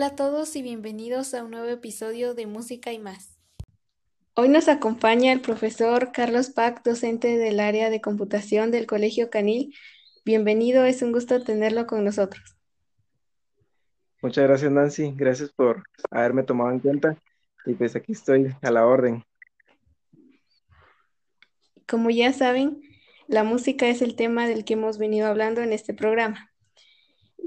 Hola a todos y bienvenidos a un nuevo episodio de Música y más. Hoy nos acompaña el profesor Carlos Pac, docente del área de computación del Colegio Canil. Bienvenido, es un gusto tenerlo con nosotros. Muchas gracias Nancy, gracias por haberme tomado en cuenta y pues aquí estoy a la orden. Como ya saben, la música es el tema del que hemos venido hablando en este programa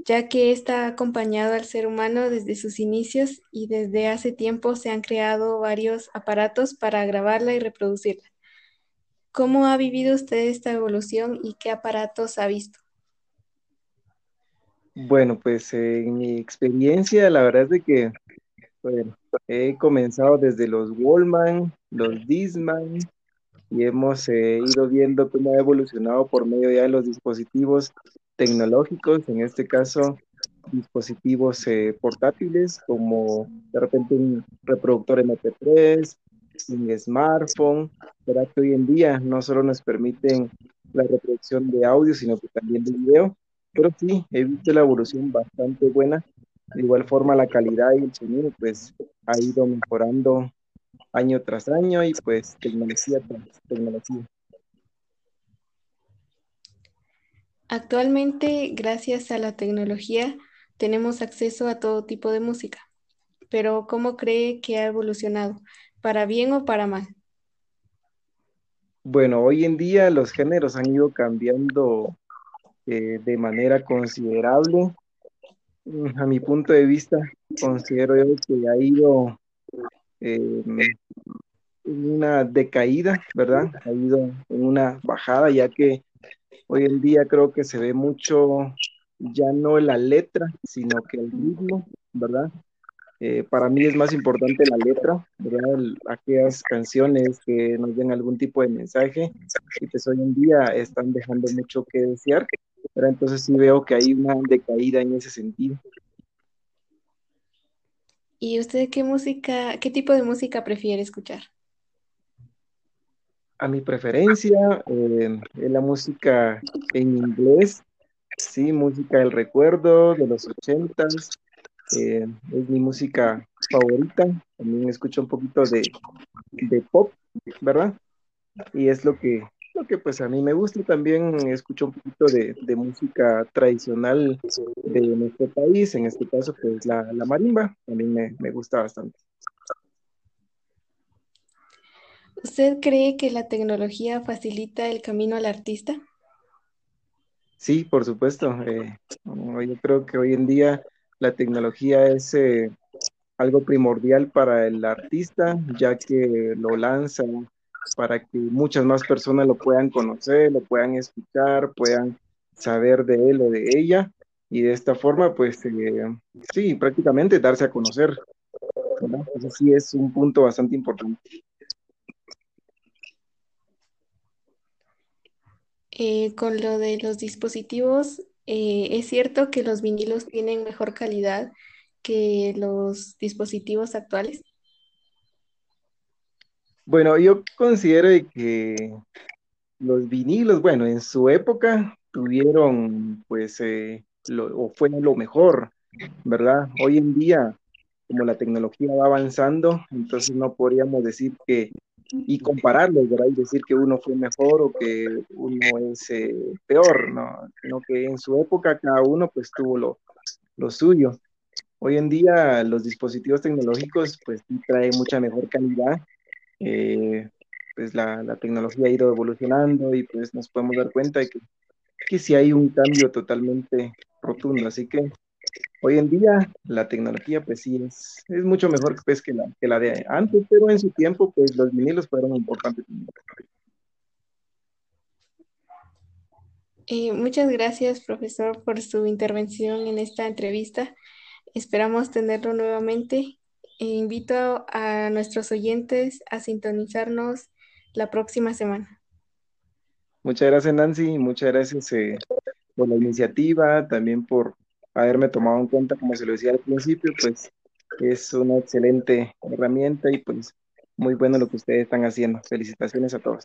ya que está acompañado al ser humano desde sus inicios y desde hace tiempo se han creado varios aparatos para grabarla y reproducirla. ¿Cómo ha vivido usted esta evolución y qué aparatos ha visto? Bueno, pues en mi experiencia, la verdad es de que he comenzado desde los Wallman, los Disman, y hemos eh, ido viendo cómo ha evolucionado por medio de los dispositivos tecnológicos, en este caso dispositivos eh, portátiles como de repente un reproductor MP3, un smartphone, ¿verdad? que hoy en día no solo nos permiten la reproducción de audio, sino que también de video, pero sí, he visto la evolución bastante buena. De igual forma, la calidad y el sonido pues ha ido mejorando año tras año y pues tecnología tras tecnología. Actualmente, gracias a la tecnología, tenemos acceso a todo tipo de música, pero ¿cómo cree que ha evolucionado? ¿Para bien o para mal? Bueno, hoy en día los géneros han ido cambiando eh, de manera considerable. Mm, a mi punto de vista, considero yo que ha ido eh, una decaída, ¿verdad? Ha ido en una bajada, ya que Hoy en día creo que se ve mucho ya no la letra, sino que el ritmo, ¿verdad? Eh, para mí es más importante la letra, ¿verdad? aquellas canciones que nos den algún tipo de mensaje y pues hoy en día están dejando mucho que desear, pero entonces sí veo que hay una decaída en ese sentido. ¿Y usted qué música, qué tipo de música prefiere escuchar? A mi preferencia eh, es la música en inglés, sí, música del recuerdo de los ochentas, eh, es mi música favorita, también escucho un poquito de, pop, ¿verdad? Y es lo que, lo que pues a mí me gusta, también escucho un poquito de, música tradicional de nuestro país, en este caso pues la, la marimba, también me, me gusta bastante. ¿Usted cree que la tecnología facilita el camino al artista? Sí, por supuesto. Eh, yo creo que hoy en día la tecnología es eh, algo primordial para el artista, ya que lo lanza para que muchas más personas lo puedan conocer, lo puedan escuchar, puedan saber de él o de ella, y de esta forma, pues eh, sí, prácticamente darse a conocer. Eso sí es un punto bastante importante. Eh, con lo de los dispositivos, eh, ¿es cierto que los vinilos tienen mejor calidad que los dispositivos actuales? Bueno, yo considero que los vinilos, bueno, en su época tuvieron, pues, eh, o fue lo mejor, ¿verdad? Hoy en día, como la tecnología va avanzando, entonces no podríamos decir que y compararlos, ¿verdad? Y decir que uno fue mejor o que uno es eh, peor, ¿no? Sino que en su época cada uno pues tuvo lo, lo suyo. Hoy en día los dispositivos tecnológicos pues traen mucha mejor calidad. Eh, pues la, la, tecnología ha ido evolucionando y pues nos podemos dar cuenta de que, que sí hay un cambio totalmente rotundo. Así que Hoy en día la tecnología pues sí es, es mucho mejor pues, que, la, que la de antes, pero en su tiempo pues los vinilos fueron importantes. Eh, muchas gracias, profesor, por su intervención en esta entrevista. Esperamos tenerlo nuevamente. E invito a nuestros oyentes a sintonizarnos la próxima semana. Muchas gracias, Nancy. Muchas gracias eh, por la iniciativa, también por haberme tomado en cuenta, como se lo decía al principio, pues es una excelente herramienta y pues muy bueno lo que ustedes están haciendo. Felicitaciones a todos.